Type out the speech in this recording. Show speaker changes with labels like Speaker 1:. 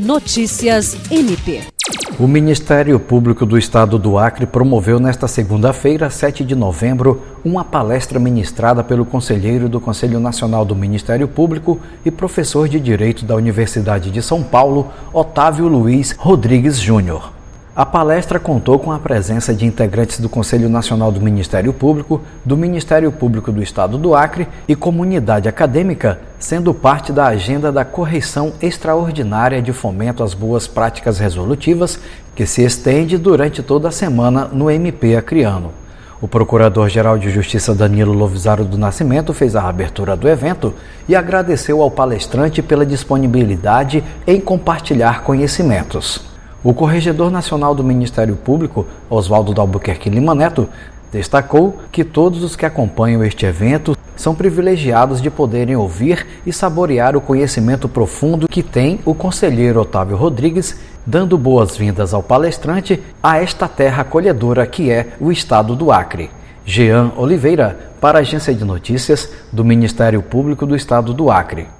Speaker 1: Notícias MP.
Speaker 2: O Ministério Público do Estado do Acre promoveu nesta segunda-feira, 7 de novembro, uma palestra ministrada pelo conselheiro do Conselho Nacional do Ministério Público e professor de Direito da Universidade de São Paulo, Otávio Luiz Rodrigues Júnior. A palestra contou com a presença de integrantes do Conselho Nacional do Ministério Público, do Ministério Público do Estado do Acre e comunidade acadêmica, sendo parte da agenda da correção extraordinária de fomento às boas práticas resolutivas, que se estende durante toda a semana no MP Acreano. O Procurador-Geral de Justiça Danilo Lovisaro do Nascimento fez a abertura do evento e agradeceu ao palestrante pela disponibilidade em compartilhar conhecimentos. O Corregedor Nacional do Ministério Público, Oswaldo Dalbuquerque Lima Neto, destacou que todos os que acompanham este evento são privilegiados de poderem ouvir e saborear o conhecimento profundo que tem o conselheiro Otávio Rodrigues, dando boas-vindas ao palestrante a esta terra acolhedora que é o estado do Acre. Jean Oliveira, para a Agência de Notícias do Ministério Público do Estado do Acre.